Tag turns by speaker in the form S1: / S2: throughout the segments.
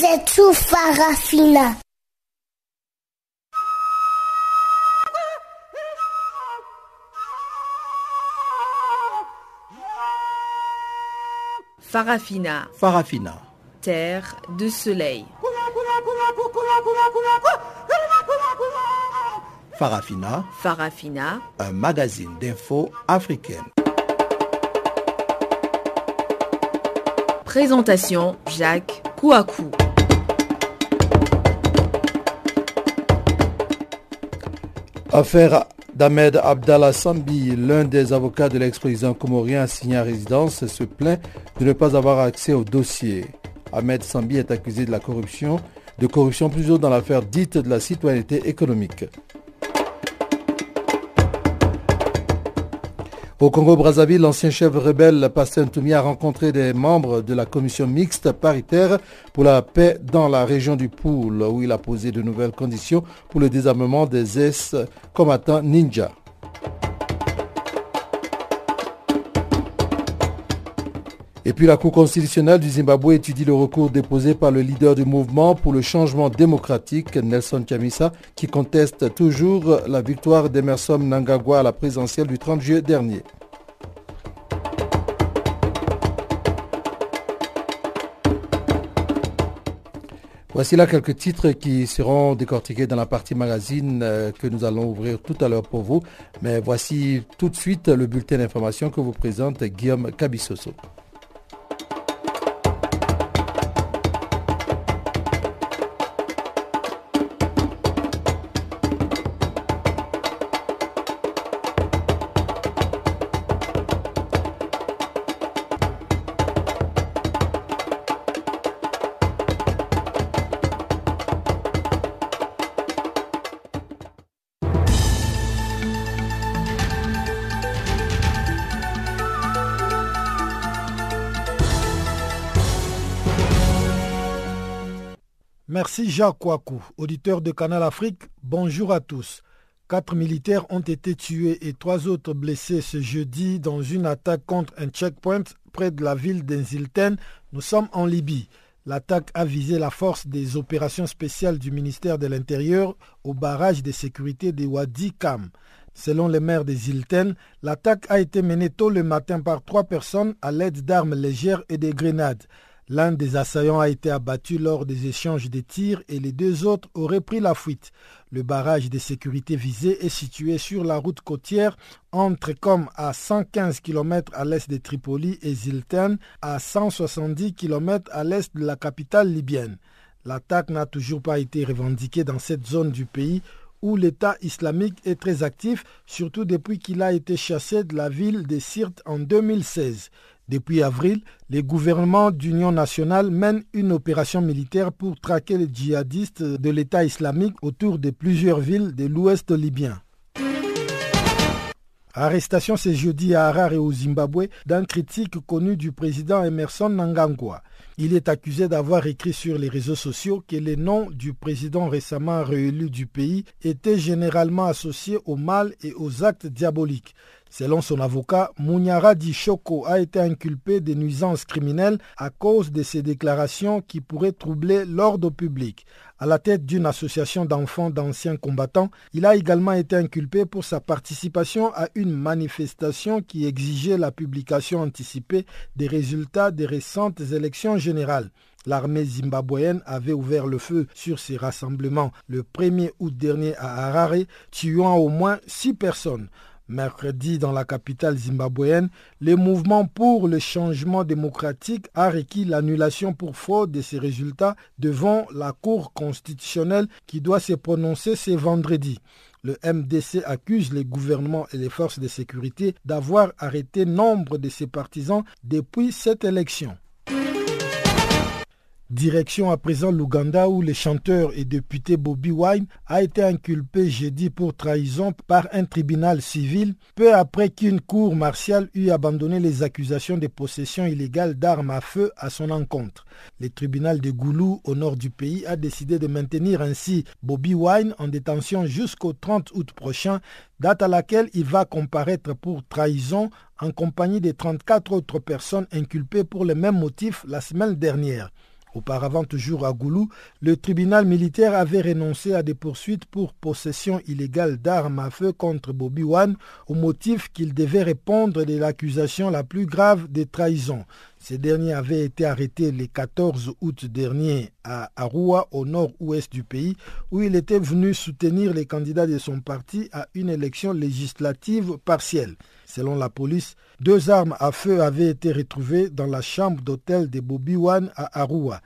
S1: Vous êtes sous Farafina.
S2: Farafina.
S3: Farafina.
S2: Terre de soleil.
S3: Farafina.
S2: Farafina.
S3: Un magazine d'infos africaine.
S2: Présentation Jacques Kouakou.
S3: Affaire d'Ahmed Abdallah Sambi, l'un des avocats de l'ex-président comorien assigné à résidence, se plaint de ne pas avoir accès au dossier. Ahmed Sambi est accusé de la corruption, de corruption plutôt dans l'affaire dite de la citoyenneté économique. Au Congo-Brazzaville, l'ancien chef rebelle Pasteur Ntoumi a rencontré des membres de la commission mixte paritaire pour la paix dans la région du Poul, où il a posé de nouvelles conditions pour le désarmement des ex-combattants ninja. Et puis la Cour constitutionnelle du Zimbabwe étudie le recours déposé par le leader du mouvement pour le changement démocratique, Nelson Chamisa, qui conteste toujours la victoire d'Emerson Nangagwa à la présidentielle du 30 juillet dernier. Voici là quelques titres qui seront décortiqués dans la partie magazine euh, que nous allons ouvrir tout à l'heure pour vous. Mais voici tout de suite le bulletin d'information que vous présente Guillaume Cabissoso.
S4: Merci Jacques Kouakou, auditeur de Canal Afrique. Bonjour à tous. Quatre militaires ont été tués et trois autres blessés ce jeudi dans une attaque contre un checkpoint près de la ville d'Enzilten. Nous sommes en Libye. L'attaque a visé la force des opérations spéciales du ministère de l'Intérieur au barrage de sécurité de Wadi Kam. Selon les maires de Zilten, l'attaque a été menée tôt le matin par trois personnes à l'aide d'armes légères et de grenades. L'un des assaillants a été abattu lors des échanges de tirs et les deux autres auraient pris la fuite. Le barrage de sécurité visé est situé sur la route côtière entre comme à 115 km à l'est de Tripoli et Zilten à 170 km à l'est de la capitale libyenne. L'attaque n'a toujours pas été revendiquée dans cette zone du pays où l'État islamique est très actif, surtout depuis qu'il a été chassé de la ville de Sirte en 2016. Depuis avril, les gouvernements d'union nationale mènent une opération militaire pour traquer les djihadistes de l'État islamique autour de plusieurs villes de l'ouest libyen. Arrestation ce jeudi à Harare au Zimbabwe d'un critique connu du président Emerson Nangangwa. Il est accusé d'avoir écrit sur les réseaux sociaux que les noms du président récemment réélu du pays étaient généralement associés au mal et aux actes diaboliques. Selon son avocat, Munyara Dishoko a été inculpé de nuisances criminelles à cause de ses déclarations qui pourraient troubler l'ordre public. À la tête d'une association d'enfants d'anciens combattants, il a également été inculpé pour sa participation à une manifestation qui exigeait la publication anticipée des résultats des récentes élections générales. L'armée zimbabwéenne avait ouvert le feu sur ces rassemblements le 1er août dernier à Harare, tuant au moins six personnes. Mercredi, dans la capitale zimbabwéenne, le mouvement pour le changement démocratique a requis l'annulation pour faute de ces résultats devant la Cour constitutionnelle qui doit se prononcer ce vendredi. Le MDC accuse les gouvernements et les forces de sécurité d'avoir arrêté nombre de ses partisans depuis cette élection. Direction à présent l'Ouganda où le chanteur et député Bobby Wine a été inculpé jeudi pour trahison par un tribunal civil peu après qu'une cour martiale eut abandonné les accusations de possession illégale d'armes à feu à son encontre. Le tribunal de Goulou au nord du pays a décidé de maintenir ainsi Bobby Wine en détention jusqu'au 30 août prochain, date à laquelle il va comparaître pour trahison en compagnie de 34 autres personnes inculpées pour le même motif la semaine dernière. Auparavant, toujours à Goulou, le tribunal militaire avait renoncé à des poursuites pour possession illégale d'armes à feu contre Bobby Wan au motif qu'il devait répondre de l'accusation la plus grave des trahisons. Ces derniers avaient été arrêtés le 14 août dernier à Arua, au nord-ouest du pays, où il était venu soutenir les candidats de son parti à une élection législative partielle. Selon la police, deux armes à feu avaient été retrouvées dans la chambre d'hôtel de Bobby Wan à Arua.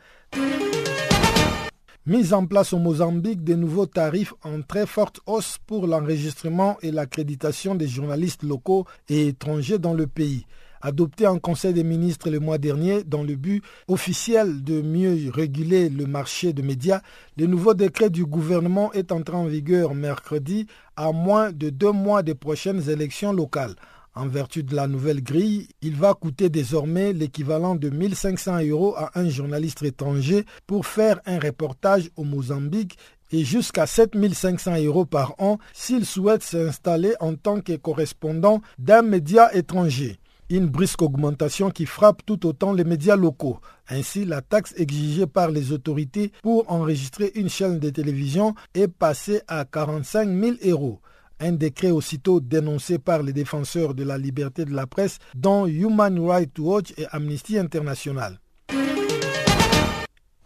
S4: Mise en place au Mozambique de nouveaux tarifs en très forte hausse pour l'enregistrement et l'accréditation des journalistes locaux et étrangers dans le pays adopté en Conseil des ministres le mois dernier dans le but officiel de mieux réguler le marché de médias, le nouveau décret du gouvernement est entré en vigueur mercredi à moins de deux mois des prochaines élections locales. En vertu de la nouvelle grille, il va coûter désormais l'équivalent de 1500 euros à un journaliste étranger pour faire un reportage au Mozambique et jusqu'à 7500 euros par an s'il souhaite s'installer en tant que correspondant d'un média étranger une brusque augmentation qui frappe tout autant les médias locaux. Ainsi, la taxe exigée par les autorités pour enregistrer une chaîne de télévision est passée à 45 000 euros. Un décret aussitôt dénoncé par les défenseurs de la liberté de la presse, dont Human Rights Watch et Amnesty International.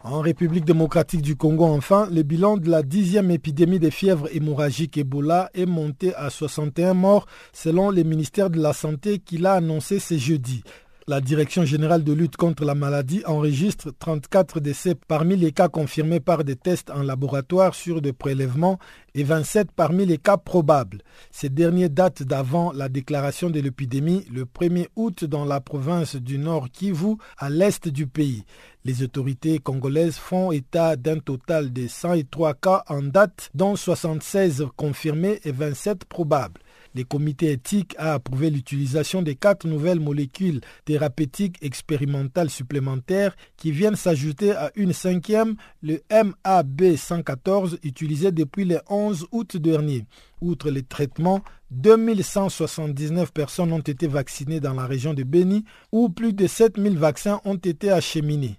S4: En République démocratique du Congo, enfin, le bilan de la dixième épidémie de fièvre hémorragique Ebola est monté à 61 morts selon le ministère de la Santé qui l'a annoncé ce jeudi. La Direction générale de lutte contre la maladie enregistre 34 décès parmi les cas confirmés par des tests en laboratoire sur des prélèvements et 27 parmi les cas probables. Ces derniers datent d'avant la déclaration de l'épidémie le 1er août dans la province du Nord Kivu à l'est du pays. Les autorités congolaises font état d'un total de 103 cas en date, dont 76 confirmés et 27 probables. Le comité éthique a approuvé l'utilisation de quatre nouvelles molécules thérapeutiques expérimentales supplémentaires qui viennent s'ajouter à une cinquième, le MAB114, utilisé depuis le 11 août dernier. Outre les traitements, 2179 personnes ont été vaccinées dans la région de Beni, où plus de 7000 vaccins ont été acheminés.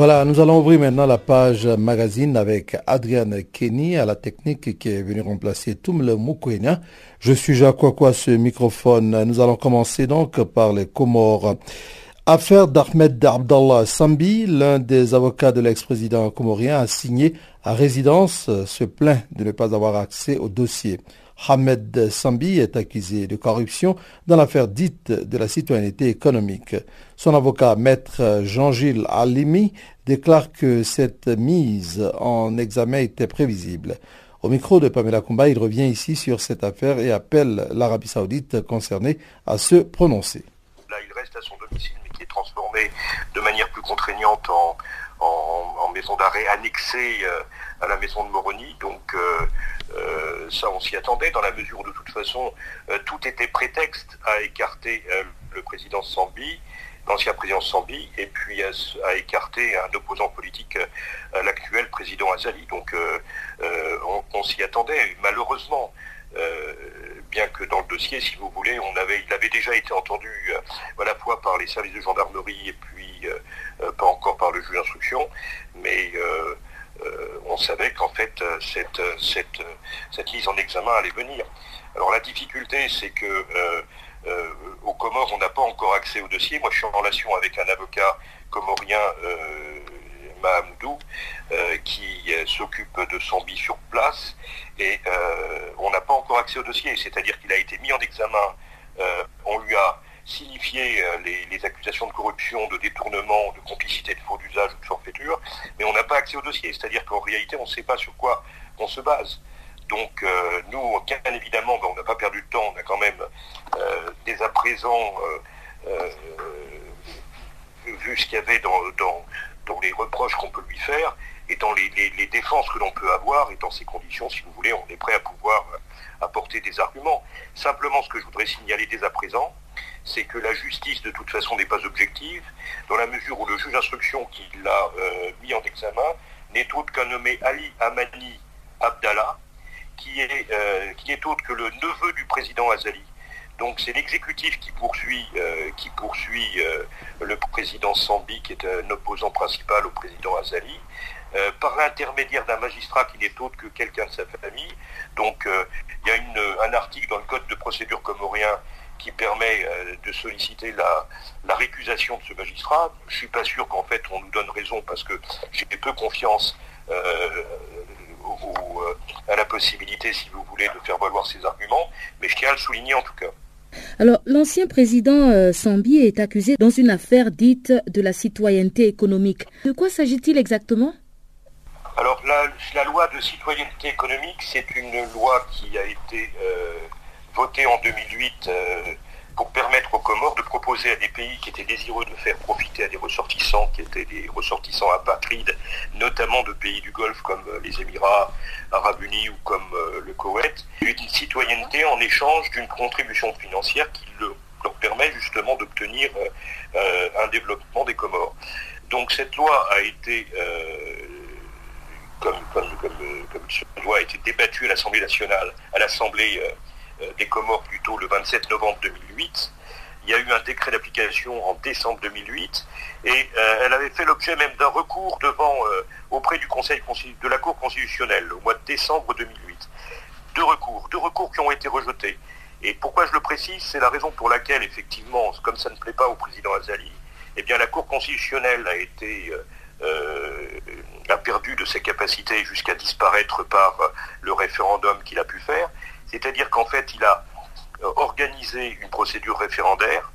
S3: Voilà, nous allons ouvrir maintenant la page magazine avec Adriane Kenny à la technique qui est venue remplacer Toumle Mukwenya. Je suis Jacques Wakwa, ce microphone. Nous allons commencer donc par les Comores. Affaire d'Ahmed Abdallah Sambi, l'un des avocats de l'ex-président comorien, a signé à résidence, se plaint de ne pas avoir accès au dossier. Ahmed Sambi est accusé de corruption dans l'affaire dite de la citoyenneté économique. Son avocat, maître Jean-Gilles Alimi, déclare que cette mise en examen était prévisible. Au micro de Pamela Kumba, il revient ici sur cette affaire et appelle l'Arabie saoudite concernée à se prononcer.
S5: Là, il reste à son domicile, mais qui est transformé de manière plus contraignante en, maison d'arrêt annexée euh, à la maison de Moroni. Donc euh, euh, ça, on s'y attendait, dans la mesure où de toute façon, tout était prétexte à écarter le président Sambi l'ancien président Sambi, et puis a, écarté un opposant politique, euh, l'actuel président Azali. Donc euh, euh, on, s'y attendait. Malheureusement, bien que dans le dossier, si vous voulez, on avait, il avait déjà été entendu à la fois par les services de gendarmerie et puis pas encore par le juge d'instruction, mais on savait qu'en fait cette, cette, cette, mise en examen allait venir. Alors la difficulté, c'est que aux Comores, on n'a pas encore accès au dossier. Moi, je suis en relation avec un avocat comorien, Mahamoudou, qui s'occupe de son bi sur place. Et on n'a pas encore accès au dossier. C'est-à-dire qu'il a été mis en examen. on lui a signifier euh, les, accusations de corruption, de détournement, de complicité, de faux d'usage ou de forfaiture, mais on n'a pas accès au dossier. C'est-à-dire qu'en réalité, on ne sait pas sur quoi on se base. Donc euh, nous, bien évidemment, ben, on n'a pas perdu de temps, on a quand même euh, dès à présent vu ce qu'il y avait dans, les reproches qu'on peut lui faire et dans les, les défenses que l'on peut avoir, et dans ces conditions, si vous voulez, on est prêt à pouvoir apporter des arguments. Simplement, ce que je voudrais signaler dès à présent, c'est que la justice de toute façon n'est pas objective, dans la mesure où le juge d'instruction qui l'a euh, mis en examen n'est autre qu'un nommé Ali Amani Abdallah, qui est, euh, autre que le neveu du président Azali. Donc c'est l'exécutif qui poursuit, euh, qui poursuit le président Sambi, qui est un opposant principal au président Azali, par l'intermédiaire d'un magistrat qui n'est autre que quelqu'un de sa famille. Donc il y a un article dans le code de procédure comorien qui permet euh, de solliciter la, récusation de ce magistrat. Je ne suis pas sûr qu'en fait on nous donne raison parce que j'ai peu confiance euh, euh, à la possibilité, si vous voulez, de faire valoir ces arguments, mais je tiens à le souligner en tout cas.
S2: Alors, l'ancien président Sambi est accusé dans une affaire dite de la citoyenneté économique. De quoi s'agit-il exactement?
S5: Alors, la, loi de citoyenneté économique, c'est une loi qui a été voté en 2008 euh, pour permettre aux Comores de proposer à des pays qui étaient désireux de faire profiter à des ressortissants qui étaient des ressortissants apatrides, notamment de pays du Golfe comme euh, les Émirats arabes unis ou comme euh, le Koweït, une citoyenneté en échange d'une contribution financière qui leur permet justement d'obtenir un développement des Comores. Donc cette loi a été comme, cette loi a été débattue à l'Assemblée nationale, à l'Assemblée des Comores plutôt le 27 novembre 2008. Il y a eu un décret d'application en décembre 2008 et euh, elle avait fait l'objet même d'un recours devant euh, auprès du Conseil de la Cour constitutionnelle au mois de décembre 2008. Deux recours, deux recours qui ont été rejetés. Et pourquoi je le précise, c'est la raison pour laquelle, effectivement, comme ça ne plaît pas au président Azali, eh bien la Cour constitutionnelle a été a perdu de ses capacités jusqu'à disparaître par le référendum qu'il a pu faire. C'est-à-dire qu'en fait, il a euh, organisé une procédure référendaire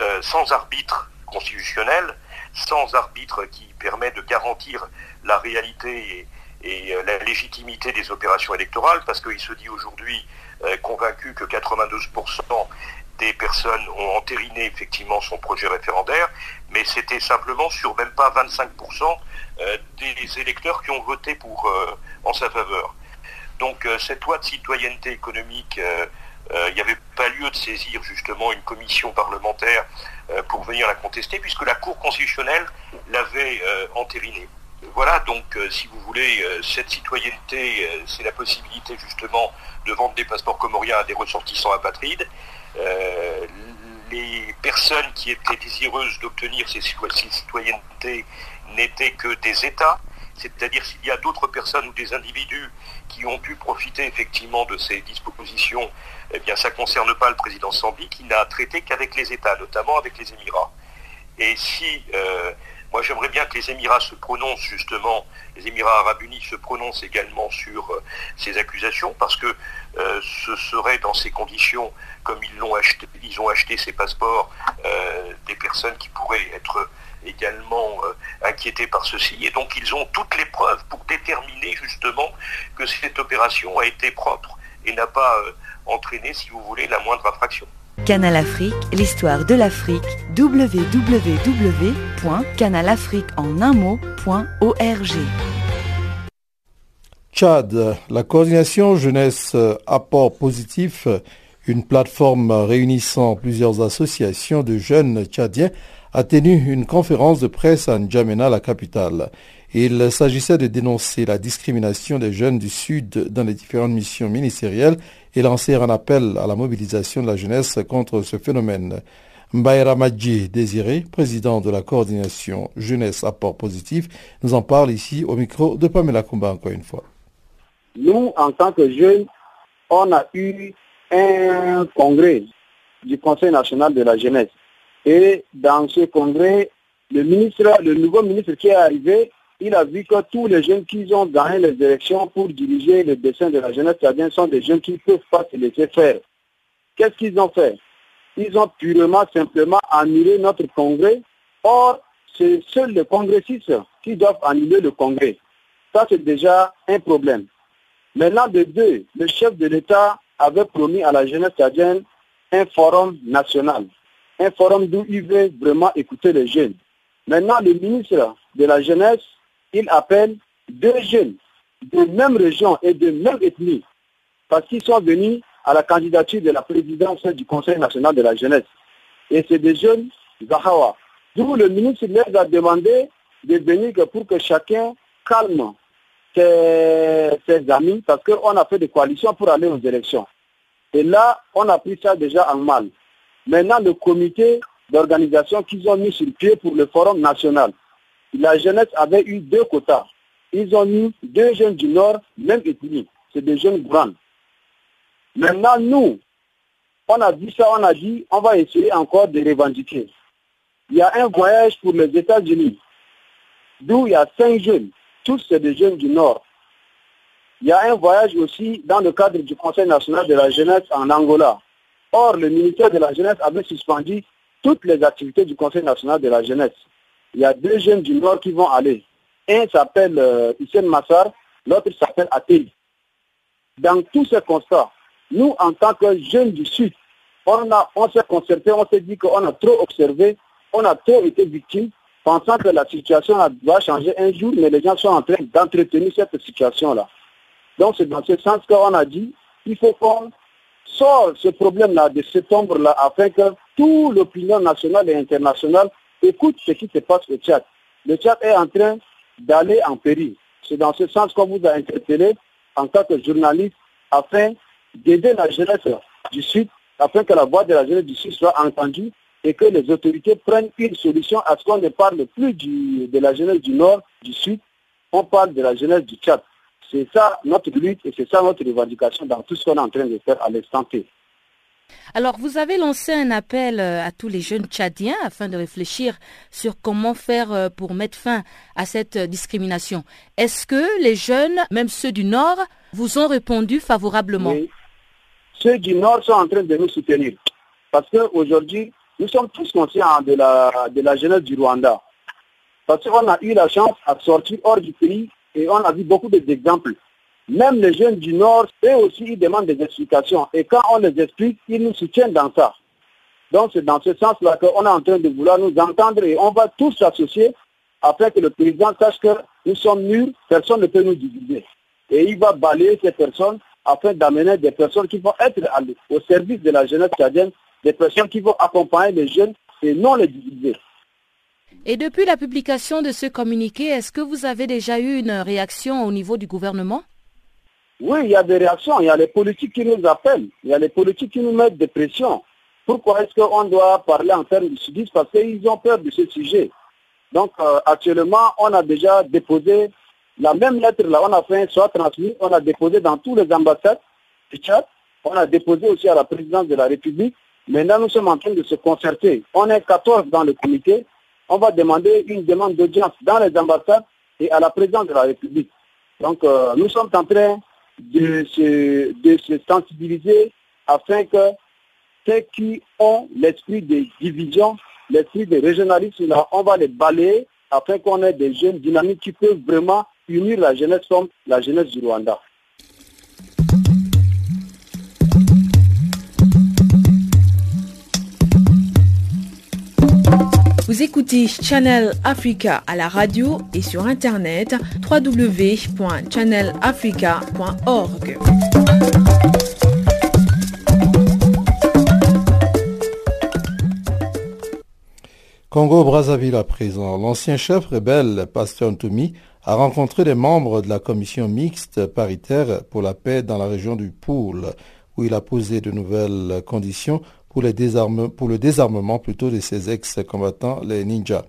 S5: euh, sans arbitre constitutionnel, sans arbitre qui permet de garantir la réalité et, euh, la légitimité des opérations électorales, parce qu'il se dit aujourd'hui convaincu que 92% des personnes ont entériné effectivement son projet référendaire, mais c'était simplement sur même pas 25% des électeurs qui ont voté en sa faveur. Donc euh, cette loi de citoyenneté économique, euh, euh, il n'y avait pas lieu de saisir justement une commission parlementaire pour venir la contester, puisque la Cour constitutionnelle l'avait entérinée. Voilà, donc si vous voulez, cette citoyenneté, c'est la possibilité justement de vendre des passeports comoriens à des ressortissants apatrides. les personnes qui étaient désireuses d'obtenir ces citoyennetés n'étaient que des États, c'est-à-dire s'il y a d'autres personnes ou des individus qui ont pu profiter effectivement de ces dispositions, eh bien ça ne concerne pas le président Sambi qui n'a traité qu'avec les États, notamment avec les Émirats. Et si, euh, moi j'aimerais bien que les Émirats se prononcent justement, les Émirats arabes unis se prononcent également sur euh, ces accusations, parce que euh, ce serait dans ces conditions, comme ils l'ont acheté, ils ont acheté ces passeports, des personnes qui pourraient être également euh, inquiétés par ceci. Et donc ils ont toutes les preuves pour déterminer justement que cette opération a été propre et n'a pas euh, entraîné, si vous voulez, la moindre infraction.
S6: Canal Afrique, l'histoire de l'Afrique, www.canalafriqueenunmot.org.
S3: Tchad, la coordination jeunesse apport positif, une plateforme réunissant plusieurs associations de jeunes tchadiens a tenu une conférence de presse à N'Djamena, la capitale. Il s'agissait de dénoncer la discrimination des jeunes du Sud dans les différentes missions ministérielles et lancer un appel à la mobilisation de la jeunesse contre ce phénomène. Mbaïra Madji Désiré, président de la coordination Jeunesse Apport Positif, nous en parle ici au micro de Pamela Kumba encore une fois.
S7: Nous, en tant que jeunes, on a eu un congrès
S8: du Conseil national de la jeunesse. Et dans ce congrès, le ministre, le nouveau ministre qui est arrivé, il a vu que tous les jeunes qui ont gagné les élections pour diriger le dessin de la jeunesse cest sont des jeunes qui ne peuvent pas se laisser faire. Qu'est-ce qu'ils ont fait? Ils ont purement, simplement annulé notre congrès. Or, c'est seuls les congressistes qui doivent annuler le congrès. Ça, c'est déjà un problème. Maintenant, de deux, le chef de l'État avait promis à la jeunesse tchadienne un forum national, un forum d'où il veut vraiment écouter les jeunes. Maintenant, le ministre de la Jeunesse, il appelle deux jeunes de même région et de même ethnie, parce qu'ils sont venus à la candidature de la présidence du Conseil national de la jeunesse. Et c'est des jeunes Zahawa. D'où le ministre leur a demandé de venir pour que chacun calme ses, ses amis, parce qu'on a fait des coalitions pour aller aux élections. Et là, on a pris ça déjà en mal. Maintenant, le comité d'organisation qu'ils ont mis sur pied pour le forum national, la jeunesse avait eu deux quotas. Ils ont mis deux jeunes du Nord, même ethnie. C'est des jeunes grands. Maintenant, nous, on a dit ça, on a dit, on va essayer encore de revendiquer. Il y a un voyage pour les États-Unis, d'où il y a cinq jeunes. Tous, c'est des jeunes du Nord. Il y a un voyage aussi dans le cadre du Conseil national de la jeunesse en Angola. Or, le ministère de la Jeunesse avait suspendu toutes les activités du Conseil national de la jeunesse. Il y a deux jeunes du Nord qui vont aller. Un s'appelle euh, Massar, l'autre s'appelle Até. Dans tous ces constats, nous, en tant que jeunes du Sud, on, s'est concerté, on s'est dit qu'on a trop observé, on a trop été victimes, pensant que la situation va changer un jour, mais les gens sont en train d'entretenir cette situation-là. Donc c'est dans ce sens qu'on a dit, il faut qu'on sorte ce problème-là de cet ombre-là afin que toute l'opinion nationale et internationale écoute ce qui se passe au Tchad. Le Tchad est en train d'aller en péril. C'est dans ce sens qu'on vous a interpellé en tant que journaliste afin d'aider la jeunesse du Sud, afin que la voix de la jeunesse du Sud soit entendue et que les autorités prennent une solution à ce qu'on ne parle plus de la jeunesse du Nord, du Sud, on parle de la jeunesse du Tchad. C'est ça notre lutte et c'est ça notre revendication dans tout ce qu'on est en train de faire à l'instant T.
S2: Alors, vous avez lancé un appel euh, à tous les jeunes tchadiens afin de réfléchir sur comment faire euh, pour mettre fin à cette discrimination. Est-ce que les jeunes, même ceux du Nord, vous ont répondu favorablement? Oui.
S8: Ceux du Nord sont en train de nous soutenir. Parce qu'aujourd'hui, nous sommes tous conscients de la, de la jeunesse du Rwanda. Parce qu'on a eu la chance à sortir hors du pays et on a vu beaucoup d'exemples. Même les jeunes du Nord, eux aussi, ils demandent des explications. Et quand on les explique, ils nous soutiennent dans ça. Donc c'est dans ce sens-là qu'on est en train de vouloir nous entendre et on va tous s'associer afin que le président sache que nous sommes mûrs, personne ne peut nous diviser. Et il va balayer ces personnes afin d'amener des personnes qui vont être au service de la jeunesse cadienne, des personnes qui vont accompagner les jeunes et non les diviser.
S2: Et depuis la publication de ce communiqué, est-ce que vous avez déjà eu une réaction au niveau du gouvernement?
S8: Oui, il y a des réactions. Il y a les politiques qui nous appellent. Il y a les politiques qui nous mettent des pressions. Pourquoi est-ce qu'on doit parler en termes de sudistes Parce qu'ils ont peur de ce sujet. Donc euh, actuellement, on a déjà déposé la même lettre là, on a fait un soit transmis, on a déposé dans tous les ambassades du Tchad, on a déposé aussi à la présidence de la République. Maintenant, nous sommes en train de se concerter. On est 14 dans le comité on va demander une demande d'audience dans les ambassades et à la présidence de la République. Donc, euh, nous sommes en train de se, de se sensibiliser afin que ceux qui ont l'esprit de division, l'esprit de régionalisme, on va les balayer afin qu'on ait des jeunes dynamiques qui peuvent vraiment unir la jeunesse comme la jeunesse du Rwanda.
S6: Vous écoutez Channel Africa à la radio et sur internet www.channelafrica.org.
S3: Congo-Brazzaville à présent. L'ancien chef rebelle, Pasteur Ntoumi, a rencontré des membres de la commission mixte paritaire pour la paix dans la région du Poul, où il a posé de nouvelles conditions pour, le désarmement plutôt de ses ex-combattants, les ninjas.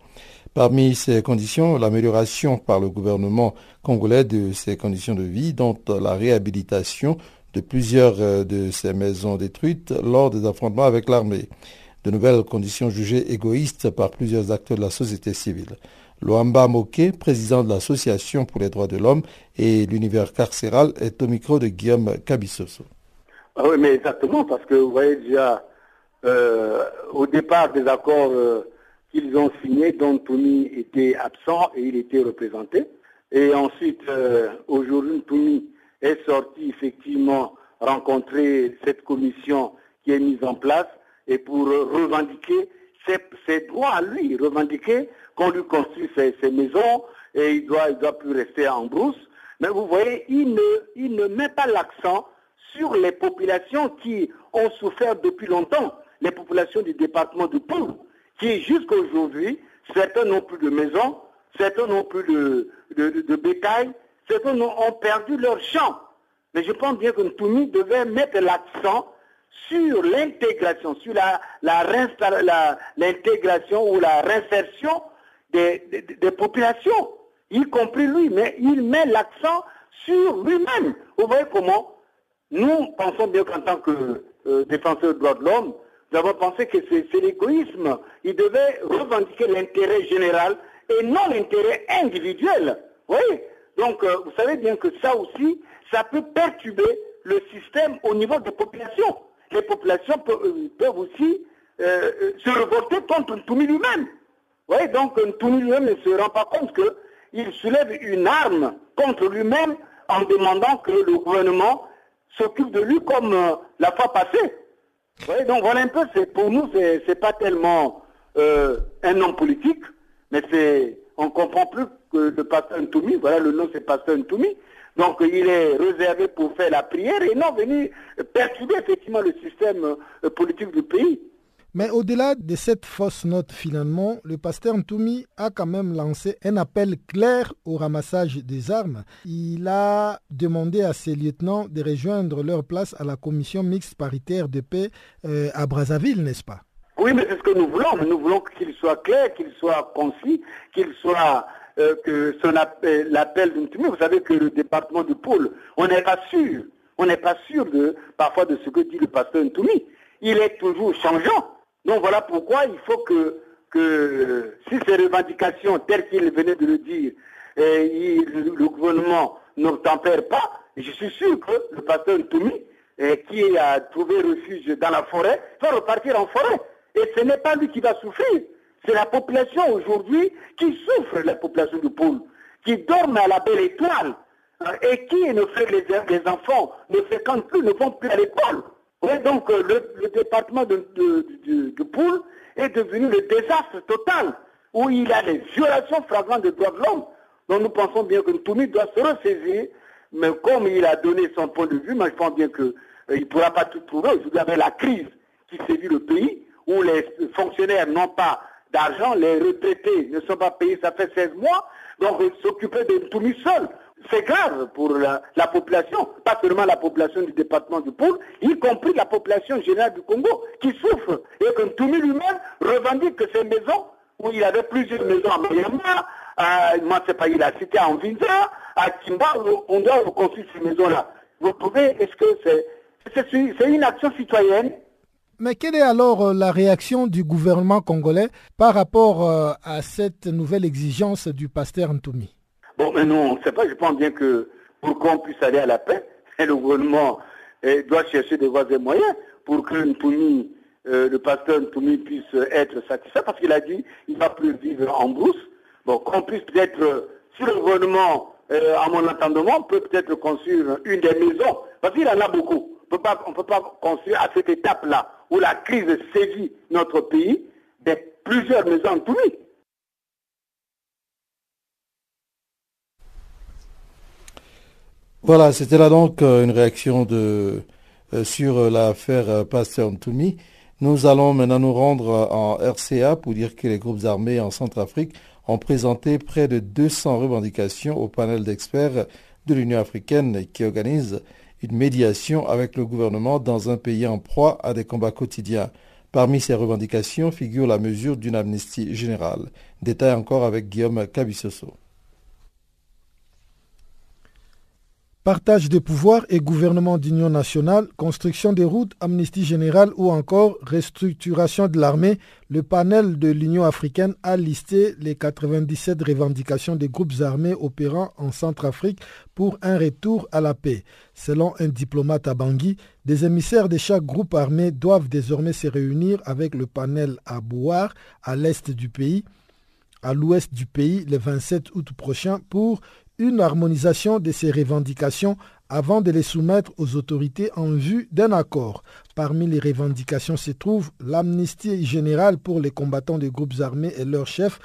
S3: Parmi ces conditions, l'amélioration par le gouvernement congolais de ses conditions de vie, dont la réhabilitation de plusieurs euh, de ces maisons détruites lors des affrontements avec l'armée. De nouvelles conditions jugées égoïstes par plusieurs acteurs de la société civile. Loamba Moké, président de l'Association pour les droits de l'homme et l'univers carcéral, est au micro de Guillaume Cabissoso.
S7: Ah oui, mais exactement, parce que vous voyez déjà, au départ des accords euh, qu'ils ont signés, dont Toumi était absent et il était représenté. Et ensuite, euh, aujourd'hui, Toumi est sorti effectivement rencontrer cette commission qui est mise en place et pour revendiquer ses, droits à lui, revendiquer qu'on lui construit ses, maisons et il doit, il doit plus rester en brousse. Mais vous voyez, il ne, il ne met pas l'accent sur les populations qui ont souffert depuis longtemps, les populations du département de Pau, qui jusqu'à aujourd'hui, certains n'ont plus de maisons, certains n'ont plus de, bétail, certains ont perdu leur champ. Mais je pense bien que Ntoumi devait mettre l'accent sur l'intégration, sur l'intégration ou la réinsertion des, des, populations, y compris lui, mais il met l'accent sur lui-même. Vous voyez comment nous pensons bien qu'en tant que euh, défenseurs des droits de l'homme, avons pensé que c'est l'égoïsme. Il devait revendiquer l'intérêt général et non l'intérêt individuel. Oui. Donc, euh, vous savez bien que ça aussi, ça peut perturber le système au niveau des populations. Les populations peuvent, euh, aussi se reporter contre Ntoumi lui-même. Oui, donc Ntoumi lui-même ne se rend pas compte qu'il soulève une arme contre lui-même en demandant que le gouvernement s'occupe de lui comme euh, la fois passée. Donc voilà un peu, pour nous, c'est, n'est pas tellement euh, un homme politique, mais c'est, on comprend plus que le pasteur Ntoumi, voilà le nom c'est pasteur Ntoumi, donc il est réservé pour faire la prière et non venir perturber effectivement le système euh, politique du pays.
S4: Mais au-delà de cette fausse note, finalement, le pasteur Ntoumi a quand même lancé un appel clair au ramassage des armes. Il a demandé à ses lieutenants de rejoindre leur place à la commission mixte paritaire de paix euh, à Brazzaville, n'est-ce pas?
S7: Oui, mais c'est ce que nous voulons. Nous voulons qu'il soit clair, qu'il soit concis, qu'il soit euh, que son appel, l'appel d'Ntoumi. Vous savez que le département du pôle, on n'est pas sûr. On n'est pas sûr de parfois de ce que dit le pasteur Ntoumi. Il est toujours changeant. Donc voilà pourquoi il faut que, si ces revendications, telles qu'il venait de le dire, le gouvernement ne tempère pas, je suis sûr que le pasteur Toumi, qui a trouvé refuge dans la forêt, va repartir en forêt. Et ce n'est pas lui qui va souffrir. C'est la population aujourd'hui qui souffre, la population du pôle, qui dorme à la belle étoile, hein, et qui ne fait les, les enfants ne fréquentent plus, ne vont plus à l'école donc euh, le, département de, de, est devenu le désastre total, où il y a des violations flagrantes des droits de l'homme. Donc nous pensons bien que Toumi doit se ressaisir, mais comme il a donné son point de vue, moi je pense bien qu'il euh, ne pourra pas tout trouver. Aujourd'hui, avec la crise qui sévit le pays, où les fonctionnaires n'ont pas d'argent, les retraités ne sont pas payés, ça fait 16 mois, donc s'occuper de Toumi seul c'est grave pour la, population, pas seulement la population du département du Pôle, y compris la population générale du Congo qui souffre. Et que Toumi lui-même revendique que ces maisons, où il avait plusieurs maisons à Myanmar, à, moi pas, il a cité à Anvinza, à Kimba, on doit reconstruire ces maisons-là. Vous trouvez, est-ce que c'est c'est une action citoyenne?
S4: Mais quelle est alors euh, la réaction du gouvernement congolais par rapport euh, à cette nouvelle exigence du pasteur Ntoumi?
S7: Bon, mais non, on ne sait pas. Je pense bien que pour qu'on puisse aller à la paix, le gouvernement eh, doit chercher des voies et moyens pour que euh, le pasteur Ntoumi puisse être satisfait parce qu'il a dit qu'il ne va plus vivre en brousse. Bon, qu'on puisse peut-être, si le gouvernement, euh, à mon entendement, peut peut-être construire une des maisons, parce qu'il en a beaucoup. On ne peut pas construire à cette étape-là où la crise sévit notre pays, des plusieurs maisons Ntoumi.
S3: Voilà, c'était là donc euh, une réaction euh, sur euh, l'affaire Pasteur Ntoumi. Nous allons maintenant nous rendre en RCA pour dire que les groupes armés en Centrafrique ont présenté près de 200 revendications au panel d'experts de l'Union africaine qui organise une médiation avec le gouvernement dans un pays en proie à des combats quotidiens. Parmi ces revendications figure la mesure d'une amnistie générale. Détail encore avec Guillaume Cabissoso.
S4: Partage des pouvoirs et gouvernement d'union nationale, construction des routes, amnistie générale ou encore restructuration de l'armée, le panel de l'Union africaine a listé les 97 revendications des groupes armés opérant en Centrafrique pour un retour à la paix. Selon un diplomate à Bangui, des émissaires de chaque groupe armé doivent désormais se réunir avec le panel à Bouar, à l'est du pays, à l'ouest du pays le 27 août prochain pour une harmonisation de ces revendications avant de les soumettre aux autorités en vue d'un accord. Parmi les revendications se trouve l'amnistie générale pour les combattants des groupes armés et leurs chefs,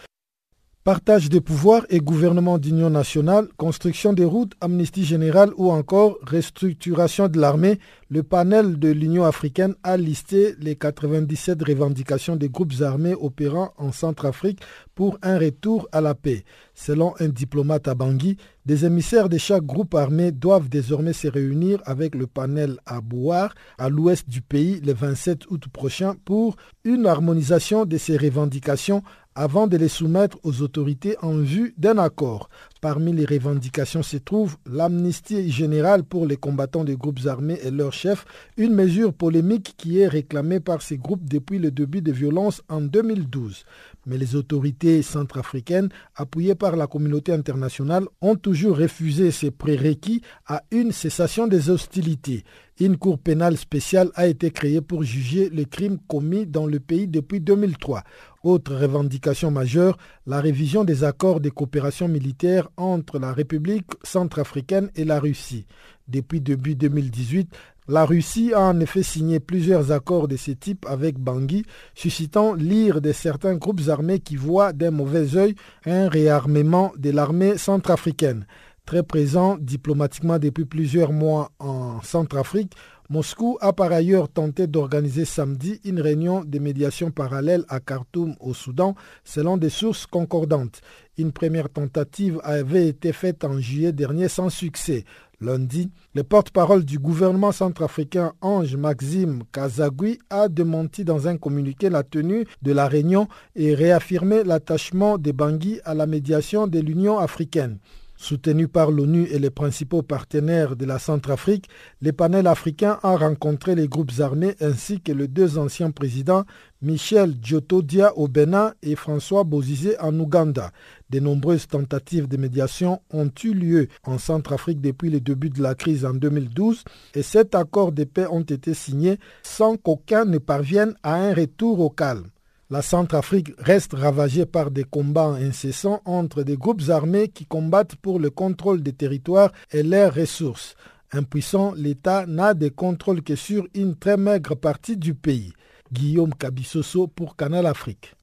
S4: Partage des pouvoirs et gouvernement d'union nationale, construction des routes, amnistie générale ou encore restructuration de l'armée, le panel de l'Union africaine a listé les 97 revendications des groupes armés opérant en Centrafrique pour un retour à la paix. Selon un diplomate à Bangui, des émissaires de chaque groupe armé doivent désormais se réunir avec le panel à Bouar, à l'ouest du pays, le 27 août prochain pour une harmonisation de ces revendications avant de les soumettre aux autorités en vue d'un accord. Parmi les revendications se trouve l'amnistie générale pour les combattants des groupes armés et leurs chefs, une mesure polémique qui est réclamée par ces groupes depuis le début des violences en 2012. Mais les autorités centrafricaines, appuyées par la communauté internationale, ont toujours refusé ces prérequis à une cessation des hostilités. Une cour pénale spéciale a été créée pour juger les crimes commis dans le pays depuis 2003. Autre revendication majeure, la révision des accords de coopération militaire entre la République centrafricaine et la Russie. Depuis début 2018, la Russie a en effet signé plusieurs accords de ce type avec Bangui, suscitant l'ire de certains groupes armés qui voient d'un mauvais œil un réarmement de l'armée centrafricaine. Très présent diplomatiquement depuis plusieurs mois en Centrafrique, Moscou a par ailleurs tenté d'organiser samedi une réunion de médiation parallèle à Khartoum au Soudan, selon des sources concordantes. Une première tentative avait été faite en juillet dernier sans succès. Lundi, le porte-parole du gouvernement centrafricain Ange Maxime Kazagui a démenti dans un communiqué la tenue de la réunion et réaffirmé l'attachement des Bangui à la médiation de l'Union africaine. Soutenu par l'ONU et les principaux partenaires de la Centrafrique, le panel africain a rencontré les groupes armés ainsi que les deux anciens présidents Michel Djotodia au Bénin et François Bozizé en Ouganda. De nombreuses tentatives de médiation ont eu lieu en Centrafrique depuis le début de la crise en 2012 et sept accords de paix ont été signés sans qu'aucun ne parvienne à un retour au calme. La Centrafrique reste ravagée par des combats incessants entre des groupes armés qui combattent pour le contrôle des territoires et leurs ressources. Impuissant, l'État n'a de contrôle que sur une très maigre partie du pays. Guillaume Kabissoso pour Canal Afrique.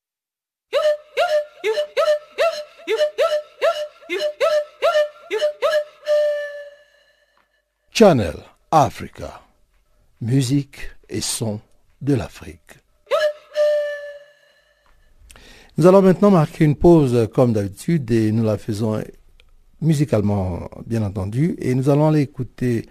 S3: Channel Africa. Musique et son de l'Afrique. Nous allons maintenant marquer une pause comme d'habitude et nous la faisons musicalement bien entendu et nous allons aller écouter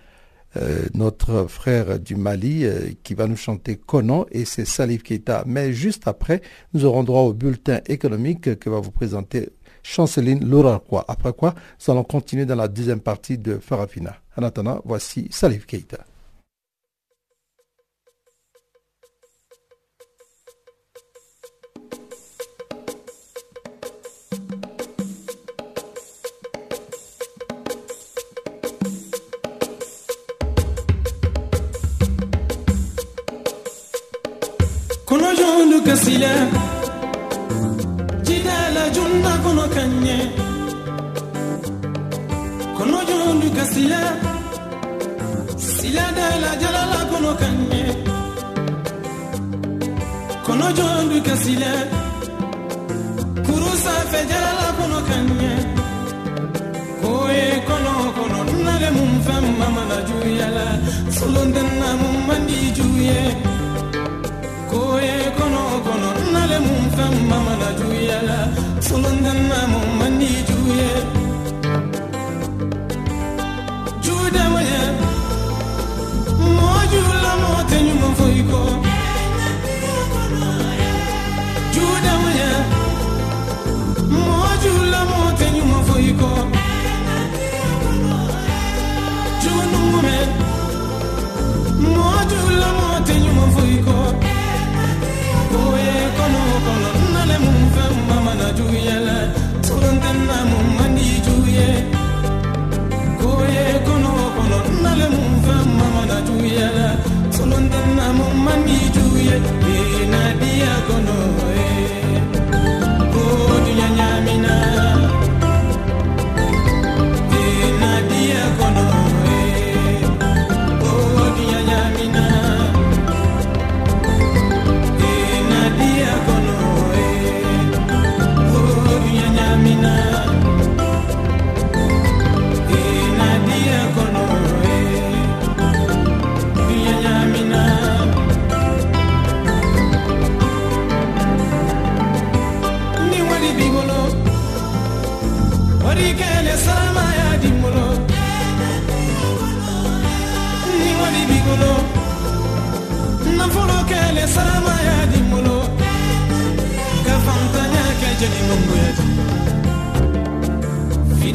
S3: euh, notre frère du Mali euh, qui va nous chanter Konon et c'est Salif Keita. Mais juste après, nous aurons droit au bulletin économique que va vous présenter Chanceline Louraquois. Après quoi, nous allons continuer dans la deuxième partie de Farafina. En attendant, voici Salif Keita.
S9: Kasila jidala junna kono kanye. Kono jondu kasila sila. Dala jalala kono kanye. Kono jondu kasila kurusa fe jalala kono kanye. Koye kono kono nale mum fem mamana juyala solondenna mum mandi juye Pulundum mum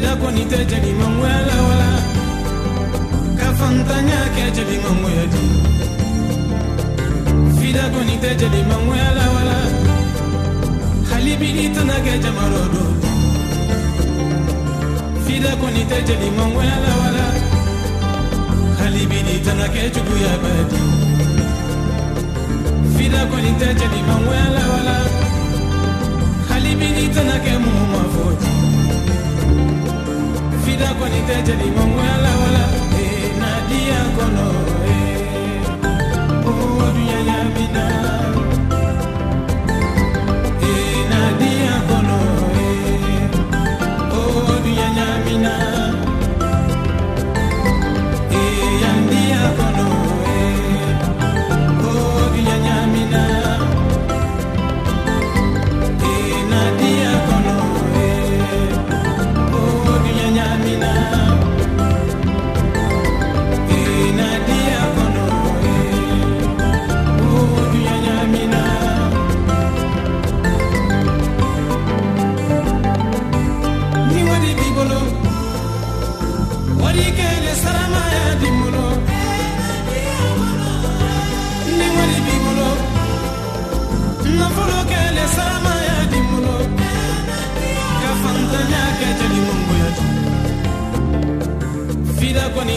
S9: da ko ni te jadi mangoya la wala ka fantanya ke jadi ya di fida ko ni te jadi mangoya la wala halibi itana ke jamaro do fida ko ni te jadi mangoya la wala halibi ni itana ke juguya badi. Fida ko ni te jadi mangoya la wala halibi ni itana ke mu mafoti dako ni nadia kono eh oh ya bina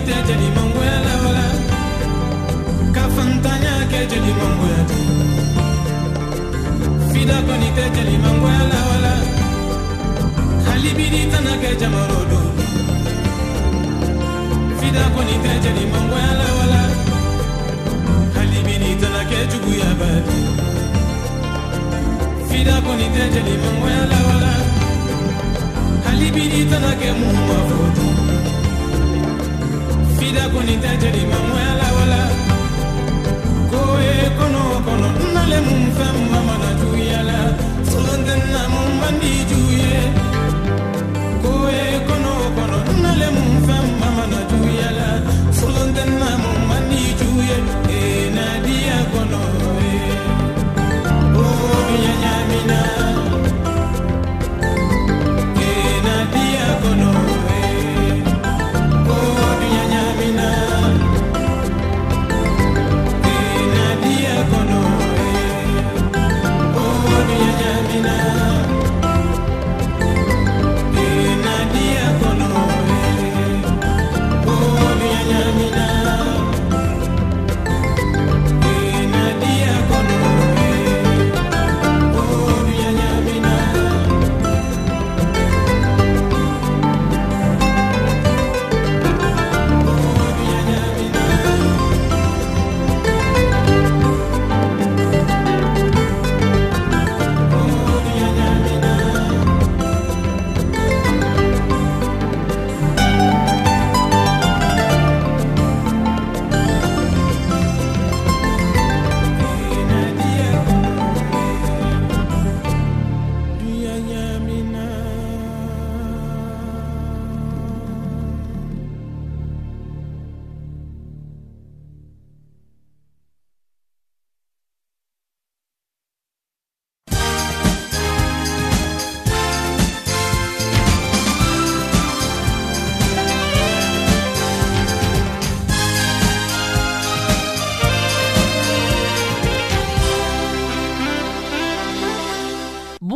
S9: te jadi mangwela wala kafantanya ke jadi mangwela fida koni te jadi mangwela wala halibidi tana ke jamarodo fida koni te jadi mangwela wala halibidi tana ke jugu ya badi fida koni te jadi mangwela wala halibidi tana ke mu mafoto dakuni tajiri ala wala ko e kono kono nale mun mama na ju yala sulanden na mun mandi ju ye ko e kono kono nale mun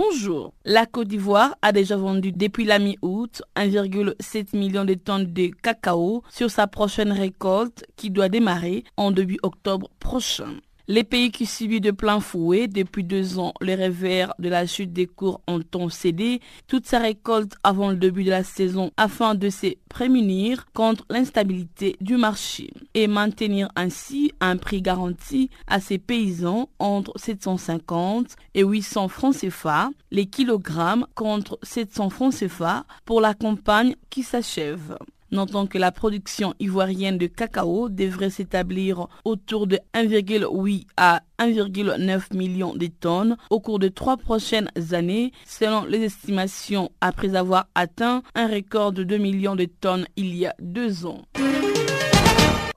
S10: Bonjour. La Côte d'Ivoire a déjà vendu depuis la mi-août 1,7 million de tonnes de cacao sur sa prochaine récolte qui doit démarrer en début octobre prochain. Les pays qui subissent de plein fouet depuis deux ans les revers de la chute des cours ont ont cédé toute sa récolte avant le début de la saison afin de se prémunir contre l'instabilité du marché et maintenir ainsi un prix garanti à ses paysans entre 750 et 800 francs CFA les kilogrammes contre 700 francs CFA pour la campagne qui s'achève. Notons que la production ivoirienne de cacao devrait s'établir autour de 1,8 à 1,9 million de tonnes au cours des trois prochaines années, selon les estimations, après avoir atteint un record de 2 millions de tonnes il y a deux ans.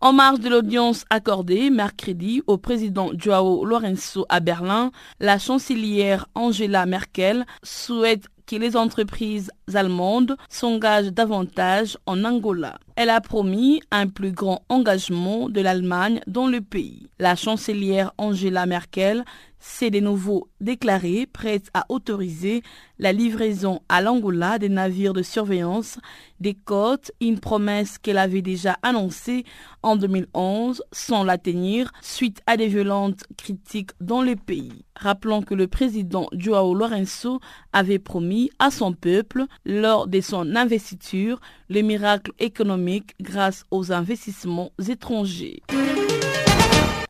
S10: En marge de l'audience accordée mercredi au président Joao Lorenzo à Berlin, la chancelière Angela Merkel souhaite les entreprises allemandes s'engagent davantage en Angola. Elle a promis un plus grand engagement de l'Allemagne dans le pays. La chancelière Angela Merkel s'est de nouveau déclarée prête à autoriser la livraison à l'Angola des navires de surveillance des côtes, une promesse qu'elle avait déjà annoncée en 2011 sans la tenir suite à des violentes critiques dans le pays. Rappelons que le président Joao Lourenço avait promis à son peuple lors de son investiture le miracle économique grâce aux investissements étrangers.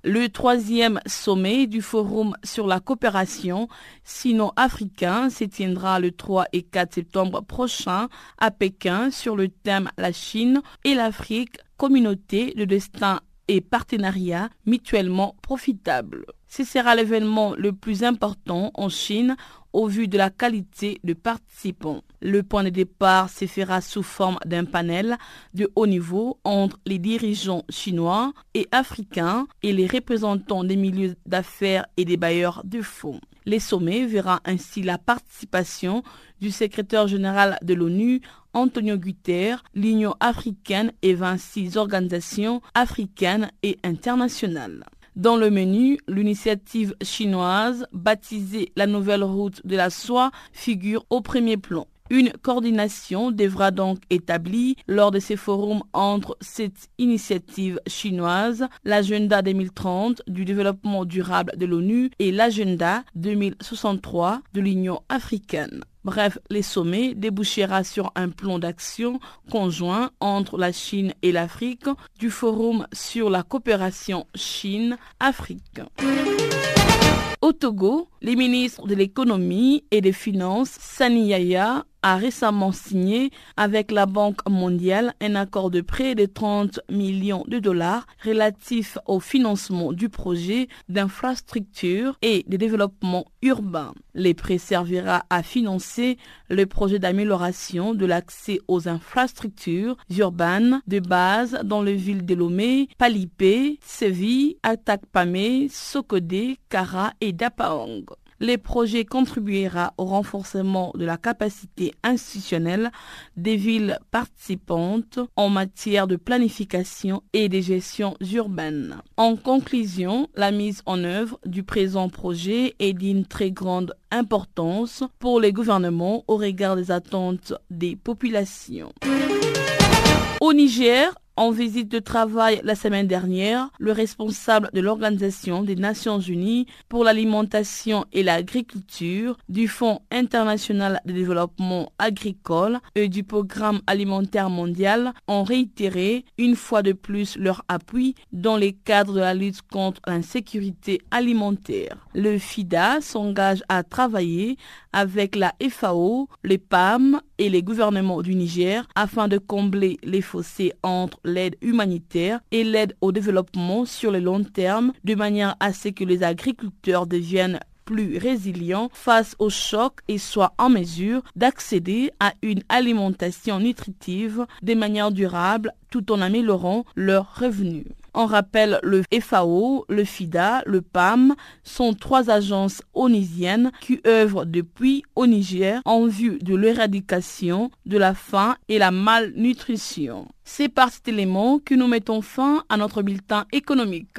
S10: Le troisième sommet du Forum sur la coopération sino-africain se tiendra le 3 et 4 septembre prochain à Pékin sur le thème La Chine et l'Afrique, communauté de destin et partenariat mutuellement profitables. Ce sera l'événement le plus important en Chine au vu de la qualité de participants. Le point de départ se fera sous forme d'un panel de haut niveau entre les dirigeants chinois et africains et les représentants des milieux d'affaires et des bailleurs de fonds. Les sommets verra ainsi la participation du secrétaire général de l'ONU, Antonio Guterres, l'Union africaine et 26 organisations africaines et internationales. Dans le menu, l'initiative chinoise, baptisée la nouvelle route de la soie, figure au premier plan. Une coordination devra donc établie lors de ces forums entre cette initiative chinoise, l'agenda 2030 du développement durable de l'ONU et l'agenda 2063 de l'Union africaine. Bref, les sommets débouchera sur un plan d'action conjoint entre la Chine et l'Afrique du Forum sur la coopération Chine-Afrique. Au Togo, les ministres de l'économie et des finances, Sani Yaya, a récemment signé avec la Banque mondiale un accord de prêt de 30 millions de dollars relatif au financement du projet d'infrastructure et de développement urbain. Les prêts servira à financer le projet d'amélioration de l'accès aux infrastructures urbaines de base dans les villes de Lomé, Palipé, Séville, Atakpamé, Sokodé, Kara et Dapaong. Les projets contribuera au renforcement de la capacité institutionnelle des villes participantes en matière de planification et de gestion urbaine. En conclusion, la mise en œuvre du présent projet est d'une très grande importance pour les gouvernements au regard des attentes des populations. Au Niger, en visite de travail la semaine dernière, le responsable de l'Organisation des Nations Unies pour l'alimentation et l'agriculture, du Fonds international de développement agricole et du Programme alimentaire mondial ont réitéré une fois de plus leur appui dans les cadres de la lutte contre l'insécurité alimentaire. Le FIDA s'engage à travailler avec la FAO, les PAM et les gouvernements du Niger afin de combler les fossés entre l'aide humanitaire et l'aide au développement sur le long terme de manière à ce que les agriculteurs deviennent plus résilients face aux chocs et soient en mesure d'accéder à une alimentation nutritive de manière durable tout en améliorant leurs revenus. On rappelle le FAO, le FIDA, le PAM sont trois agences onisiennes qui œuvrent depuis au Niger en vue de l'éradication de la faim et la malnutrition. C'est par cet élément que nous mettons fin à notre bulletin économique.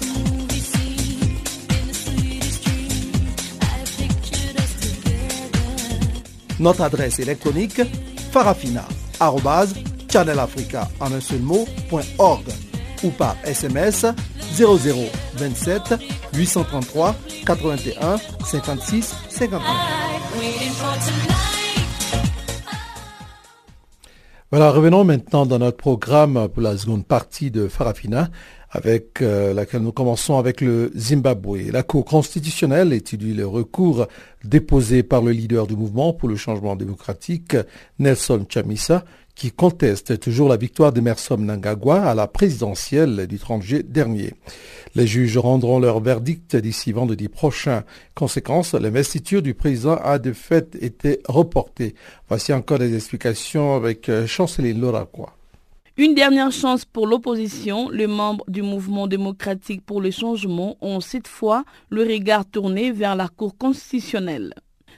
S3: Notre adresse électronique farafina.channelafrica ou par SMS 00 27 833 81 56 51. Voilà, revenons maintenant dans notre programme pour la seconde partie de Farafina avec euh, laquelle nous commençons avec le Zimbabwe. La Cour constitutionnelle étudie le recours déposé par le leader du mouvement pour le changement démocratique, Nelson Chamisa, qui conteste toujours la victoire d'Emerson Nangagwa à la présidentielle du 30 juillet dernier. Les juges rendront leur verdict d'ici vendredi prochain. Conséquence, l'investiture du président a de fait été reportée. Voici encore des explications avec euh, Chanceline Loraquois.
S10: Une dernière chance pour l'opposition. Les membres du mouvement démocratique pour le changement ont cette fois le regard tourné vers la Cour constitutionnelle.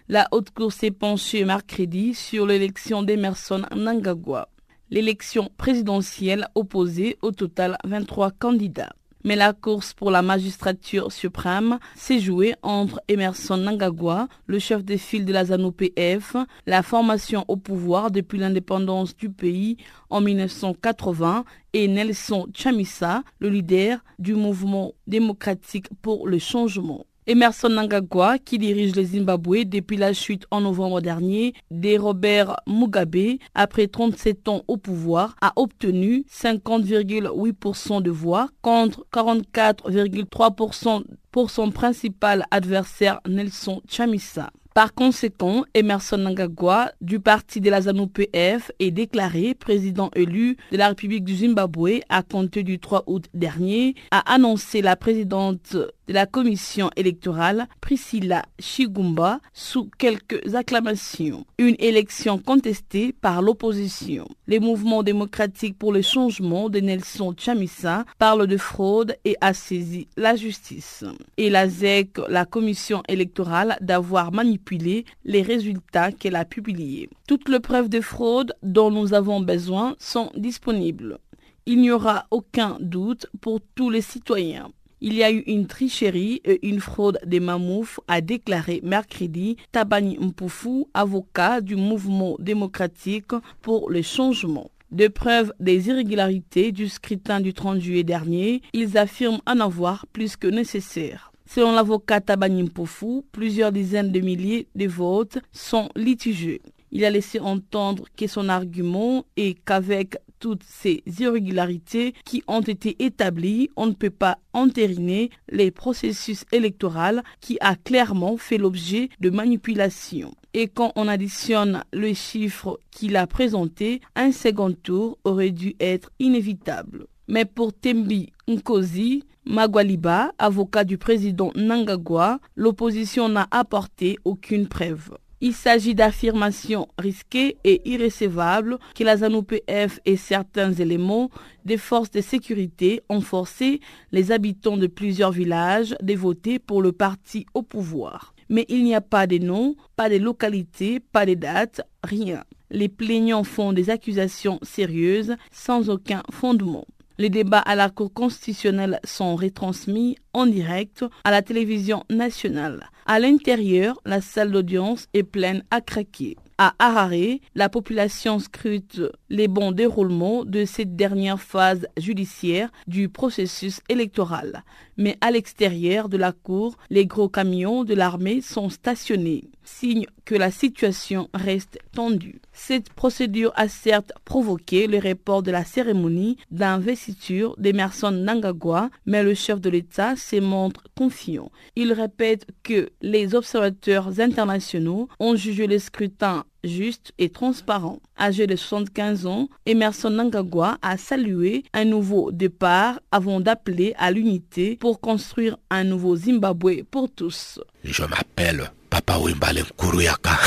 S10: La Haute Cour s'est penchée mercredi sur l'élection d'Emerson Nangagwa. L'élection présidentielle opposée au total 23 candidats mais la course pour la magistrature suprême s'est jouée entre Emerson Nangagwa, le chef de file de la ZANU-PF, la formation au pouvoir depuis l'indépendance du pays en 1980, et Nelson Chamisa, le leader du mouvement démocratique pour le changement. Emerson Nangagwa, qui dirige le Zimbabwe depuis la chute en novembre dernier des Robert Mugabe, après 37 ans au pouvoir, a obtenu 50,8% de voix contre 44,3% pour son principal adversaire Nelson Chamisa. Par conséquent, Emerson Nangagwa du parti de la ZANU-PF est déclaré président élu de la République du Zimbabwe à compter du 3 août dernier, a annoncé la présidente de la commission électorale, Priscilla Chigumba, sous quelques acclamations. Une élection contestée par l'opposition. Les mouvements démocratiques pour le changement de Nelson Chamisa parlent de fraude et a saisi la justice. Et la ZEC, la commission électorale, d'avoir manipulé les résultats qu'elle a publiés. Toutes les preuves de fraude dont nous avons besoin sont disponibles. Il n'y aura aucun doute pour tous les citoyens. Il y a eu une tricherie et une fraude des mamoufs, a déclaré mercredi Tabani Mpoufou, avocat du mouvement démocratique pour le changement. De preuves des irrégularités du scrutin du 30 juillet dernier, ils affirment en avoir plus que nécessaire. Selon l'avocat Tabani Mpoufou, plusieurs dizaines de milliers de votes sont litigieux. Il a laissé entendre que son argument est qu'avec toutes ces irrégularités qui ont été établies, on ne peut pas entériner les processus électoraux qui a clairement fait l'objet de manipulation. Et quand on additionne le chiffre qu'il a présenté, un second tour aurait dû être inévitable. Mais pour Tembi Nkosi, Magwaliba, avocat du président Nangagwa, l'opposition n'a apporté aucune preuve. Il s'agit d'affirmations risquées et irrécevables que la ZANU-PF et certains éléments des forces de sécurité ont forcé les habitants de plusieurs villages de voter pour le parti au pouvoir. Mais il n'y a pas de nom, pas de localité, pas de date, rien. Les plaignants font des accusations sérieuses sans aucun fondement. Les débats à la Cour constitutionnelle sont retransmis en direct à la télévision nationale. À l'intérieur, la salle d'audience est pleine à craquer. À Harare, la population scrute les bons déroulements de cette dernière phase judiciaire du processus électoral. Mais à l'extérieur de la cour, les gros camions de l'armée sont stationnés, signe que la situation reste tendue. Cette procédure a certes provoqué le report de la cérémonie d'investiture d'Emerson Nangagwa, mais le chef de l'État se montre confiant. Il répète que les observateurs internationaux ont jugé le scrutin juste et transparent. Âgé de 75 ans, Emerson Nangagwa a salué un nouveau départ avant d'appeler à l'unité pour construire un nouveau Zimbabwe pour tous.
S11: Je m'appelle Papa Wimbale Kuruyaka.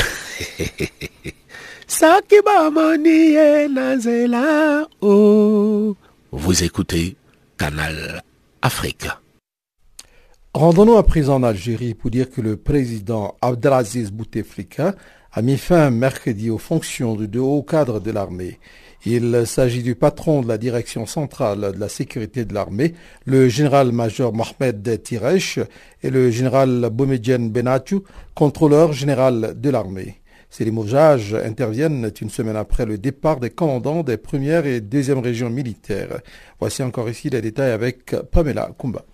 S11: Oh. Vous écoutez Canal Afrique.
S3: Rendons-nous à présent en Algérie pour dire que le président Abdelaziz Bouteflika a mis fin mercredi aux fonctions de deux hauts cadres de l'armée. Il s'agit du patron de la direction centrale de la sécurité de l'armée, le général-major Mohamed Tiresh, et le général Boumediene Benatou, contrôleur général de l'armée. Ces limogeages interviennent une semaine après le départ des commandants des premières et deuxièmes régions militaires. Voici encore ici les détails avec Pamela Kumba.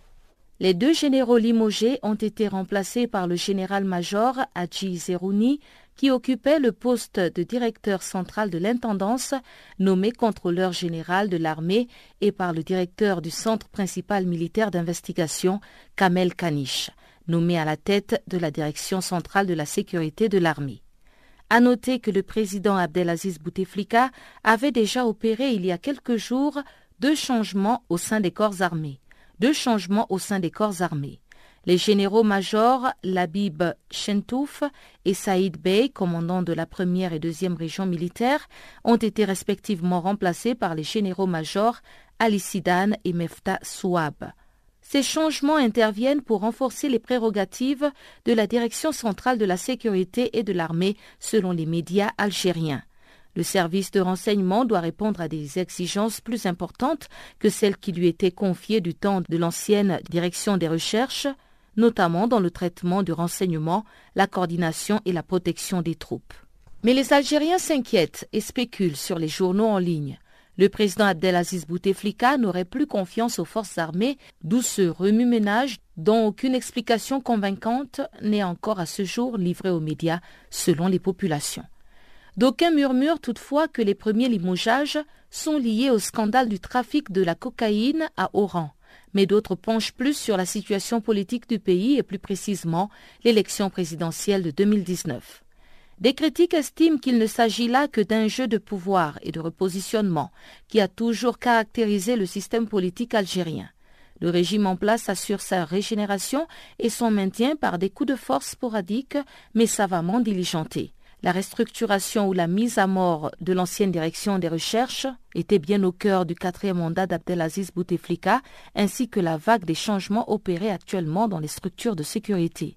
S2: Les deux généraux limogés ont été remplacés par le général-major Hadji Zerouni, qui occupait le poste de directeur central de l'intendance, nommé contrôleur général de l'armée, et par le directeur du centre principal militaire d'investigation, Kamel Kanish, nommé à la tête de la direction centrale de la sécurité de l'armée. À noter que le président Abdelaziz Bouteflika avait déjà opéré il y a quelques jours deux changements au sein des corps armés. Deux changements au sein des corps armés. Les généraux-majors Labib Shentouf et Saïd Bey, commandants de la première et deuxième région militaire, ont été respectivement remplacés par les généraux-majors Ali Sidan et Mefta Souab. Ces changements interviennent pour renforcer les prérogatives de la Direction centrale de la sécurité et de l'armée selon les médias algériens. Le service de renseignement doit répondre à des exigences plus importantes que celles qui lui étaient confiées du temps de l'ancienne direction des recherches, notamment dans le traitement du renseignement, la coordination et la protection des troupes. Mais les Algériens s'inquiètent et spéculent sur les journaux en ligne. Le président Abdelaziz Bouteflika n'aurait plus confiance aux forces armées, d'où ce remue-ménage dont aucune explication convaincante n'est encore à ce jour livrée aux médias selon les populations. D'aucuns murmurent toutefois que les premiers limogeages sont liés au scandale du trafic de la cocaïne à Oran mais d'autres penchent plus sur la situation politique du pays et plus précisément l'élection présidentielle de 2019. Des critiques estiment qu'il ne s'agit là que d'un jeu de pouvoir et de repositionnement qui a toujours caractérisé le système politique algérien. Le régime en place assure sa régénération et son maintien par des coups de force sporadiques mais savamment diligentés. La restructuration ou la mise à mort de l'ancienne direction des recherches était bien au cœur du quatrième mandat d'Abdelaziz Bouteflika, ainsi que la vague des changements opérés actuellement dans les structures de sécurité.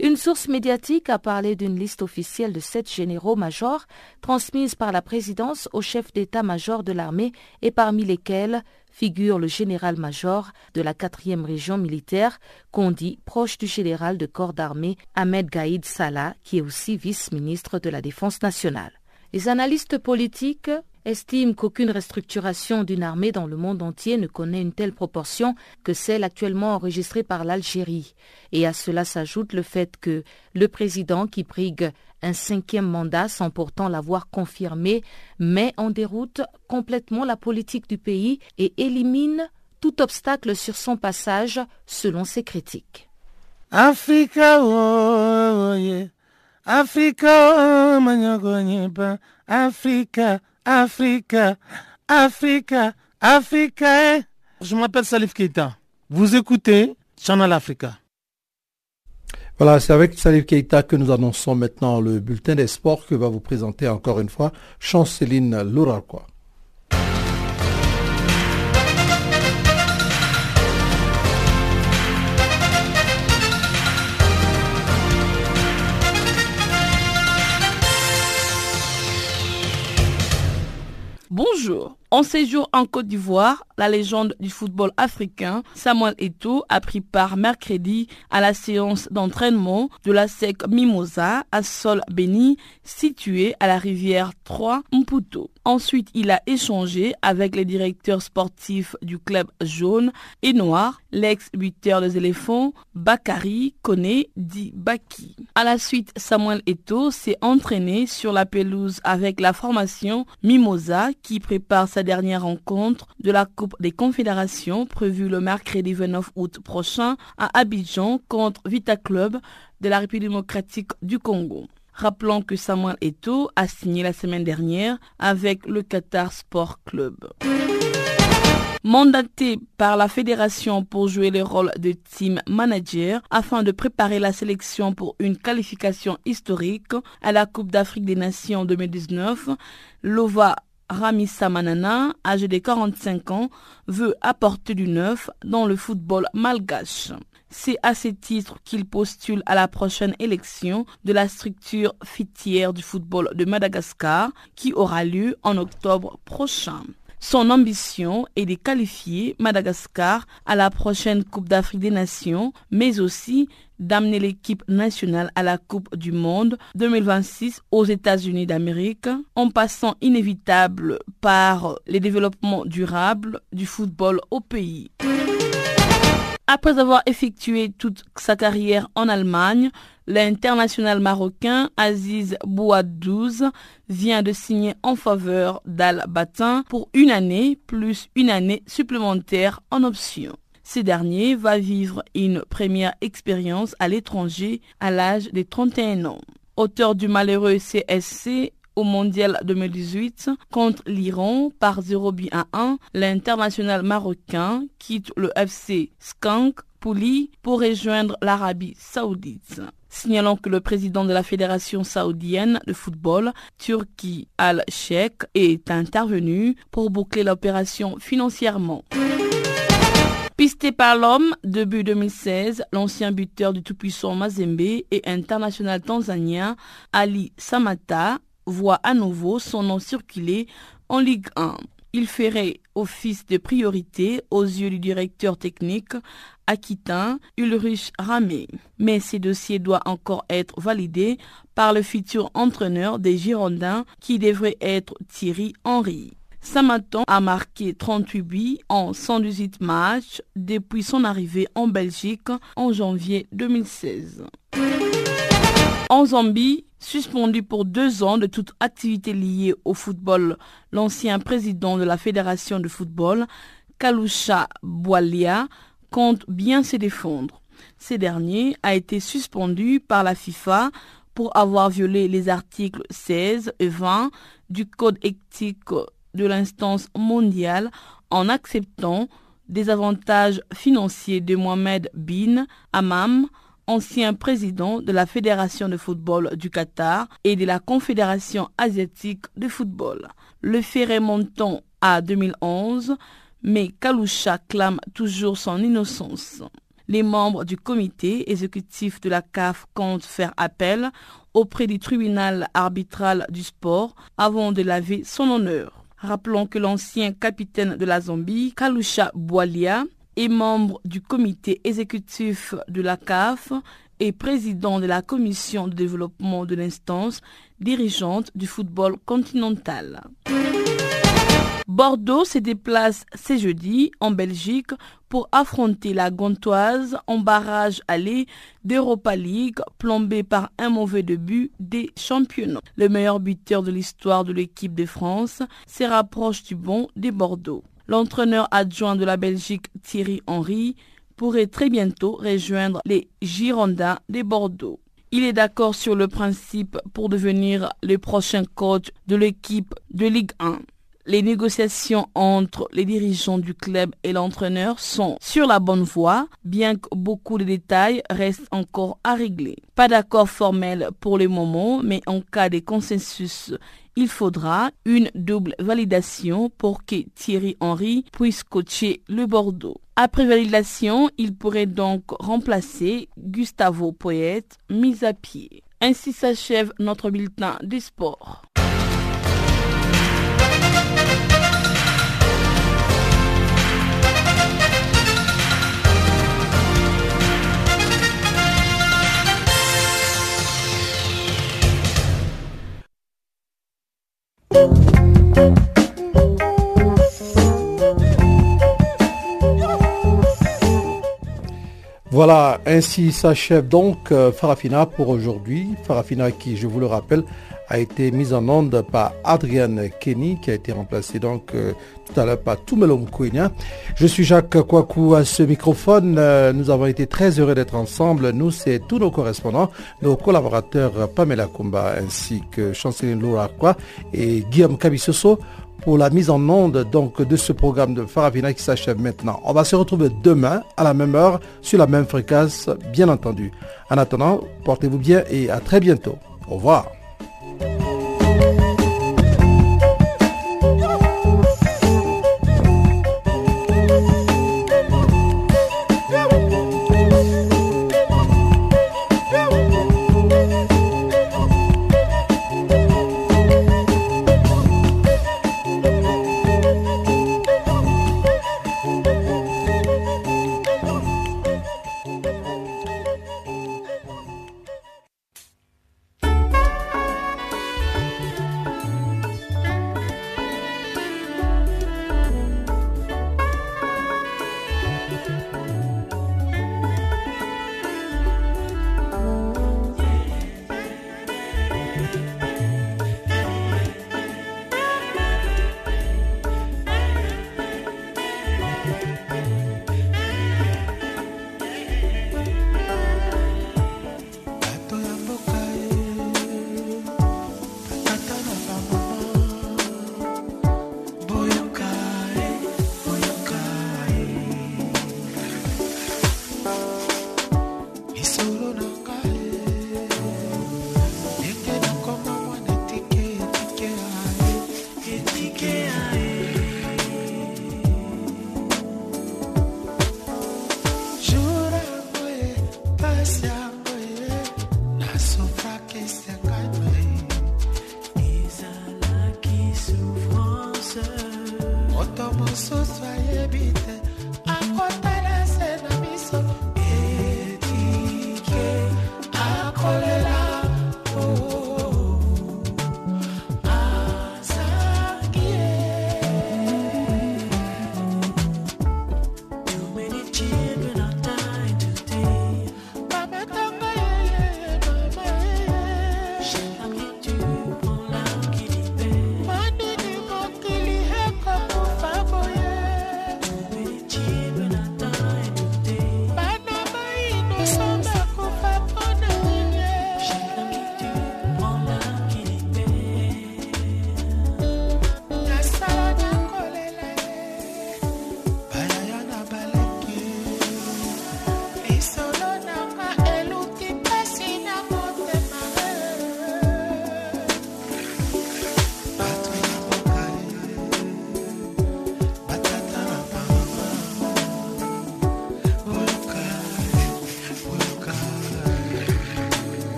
S2: Une source médiatique a parlé d'une liste officielle de sept généraux-majors transmise par la présidence au chef d'état-major de l'armée et parmi lesquels figure le général-major de la quatrième région militaire, qu'on dit proche du général de corps d'armée Ahmed Gaïd Salah, qui est aussi vice-ministre de la Défense nationale. Les analystes politiques estiment qu'aucune restructuration d'une armée dans le monde entier ne connaît une telle proportion que celle actuellement enregistrée par l'Algérie. Et à cela s'ajoute le fait que le président qui brigue un cinquième mandat sans pourtant l'avoir confirmé met en déroute complètement la politique du pays et élimine tout obstacle sur son passage selon ses critiques. Africa, oh, Africa,
S12: Africa, Africa, Africa, Africa. Je m'appelle Salif Keita. Vous écoutez Channel Africa.
S3: Voilà, c'est avec Salif Keita que nous annonçons maintenant le bulletin des sports que va vous présenter encore une fois Chanceline Louraquois.
S10: Bonjour. En séjour en Côte d'Ivoire, la légende du football africain, Samuel Eto'o, a pris part mercredi à la séance d'entraînement de la SEC Mimosa à Sol Béni, située à la rivière 3 Mputo. Ensuite, il a échangé avec les directeurs sportifs du club jaune et noir, l'ex-buteur des éléphants, Bakari Kone Di Baki. À la suite, Samuel Eto'o s'est entraîné sur la pelouse avec la formation Mimosa qui prépare sa dernière rencontre de la Coupe des Confédérations prévue le mercredi 29 août prochain à Abidjan contre Vita Club de la République démocratique du Congo. Rappelons que Samuel Eto'o a signé la semaine dernière avec le Qatar Sport Club. Mandaté par la fédération pour jouer le rôle de team manager afin de préparer la sélection pour une qualification historique à la Coupe d'Afrique des Nations 2019, Lova Ramissa Manana, âgé de 45 ans, veut apporter du neuf dans le football malgache. C'est à ce titre qu'il postule à la prochaine élection de la structure fitière du football de Madagascar qui aura lieu en octobre prochain. Son ambition est de qualifier Madagascar à la prochaine Coupe d'Afrique des Nations, mais aussi d'amener l'équipe nationale à la Coupe du Monde 2026 aux États-Unis d'Amérique, en passant inévitable par les développements durables du football au pays. Après avoir effectué toute sa carrière en Allemagne, l'international marocain Aziz Bouadouz vient de signer en faveur d'Al Batin pour une année plus une année supplémentaire en option. Ce dernier va vivre une première expérience à l'étranger à l'âge de 31 ans. Auteur du malheureux CSC, au mondial 2018 contre l'Iran par 0 but à 1, l'international marocain quitte le FC Skank Pour rejoindre l'Arabie saoudite. Signalons que le président de la Fédération saoudienne de football, Turki Al-Sheikh, est intervenu pour boucler l'opération financièrement. Pisté par l'homme, début 2016, l'ancien buteur du tout-puissant Mazembe et international tanzanien Ali Samata voit à nouveau son nom circuler en Ligue 1. Il ferait office de priorité aux yeux du directeur technique aquitain Ulrich Ramé. Mais ce dossier doit encore être validé par le futur entraîneur des Girondins qui devrait être Thierry Henry. Samaton a marqué 38 buts en 118 matchs depuis son arrivée en Belgique en janvier 2016. En Zambie, suspendu pour deux ans de toute activité liée au football, l'ancien président de la Fédération de football, Kalusha Boalia, compte bien se défendre. Ce dernier a été suspendu par la FIFA pour avoir violé les articles 16 et 20 du Code éthique de l'instance mondiale en acceptant des avantages financiers de Mohamed Bin Amam, ancien président de la Fédération de football du Qatar et de la Confédération asiatique de football. Le fait remontant à 2011, mais Kalusha clame toujours son innocence. Les membres du comité exécutif de la CAF comptent faire appel auprès du tribunal arbitral du sport avant de laver son honneur. Rappelons que l'ancien capitaine de la Zambie, Kalusha Boalia, est membre du comité exécutif de la CAF et président de la commission de développement de l'instance dirigeante du football continental. Bordeaux se déplace ce jeudi en Belgique pour affronter la Gantoise en barrage aller d'Europa League plombé par un mauvais début des championnats. Le meilleur buteur de l'histoire de l'équipe de France se rapproche du bon des Bordeaux. L'entraîneur adjoint de la Belgique Thierry Henry pourrait très bientôt rejoindre les Girondins de Bordeaux. Il est d'accord sur le principe pour devenir le prochain coach de l'équipe de Ligue 1. Les négociations entre les dirigeants du club et l'entraîneur sont sur la bonne voie, bien que beaucoup de détails restent encore à régler. Pas d'accord formel pour le moment, mais en cas de consensus, il faudra une double validation pour que Thierry Henry puisse coacher le Bordeaux. Après validation, il pourrait donc remplacer Gustavo Poète, mis à pied. Ainsi s'achève notre bulletin des sports.
S3: Voilà, ainsi s'achève donc euh, Farafina pour aujourd'hui. Farafina qui, je vous le rappelle, a été mise en onde par Adrienne Kenny, qui a été remplacée donc euh, tout à l'heure par Toumelom Kouinia. Je suis Jacques Kouakou à ce microphone. Euh, nous avons été très heureux d'être ensemble. Nous, c'est tous nos correspondants, nos collaborateurs Pamela Kumba ainsi que Chanceline Loura et Guillaume Kabisoso pour la mise en onde donc de ce programme de Farafina qui s'achève maintenant. On va se retrouver demain à la même heure sur la même fréquence, bien entendu. En attendant, portez-vous bien et à très bientôt. Au revoir.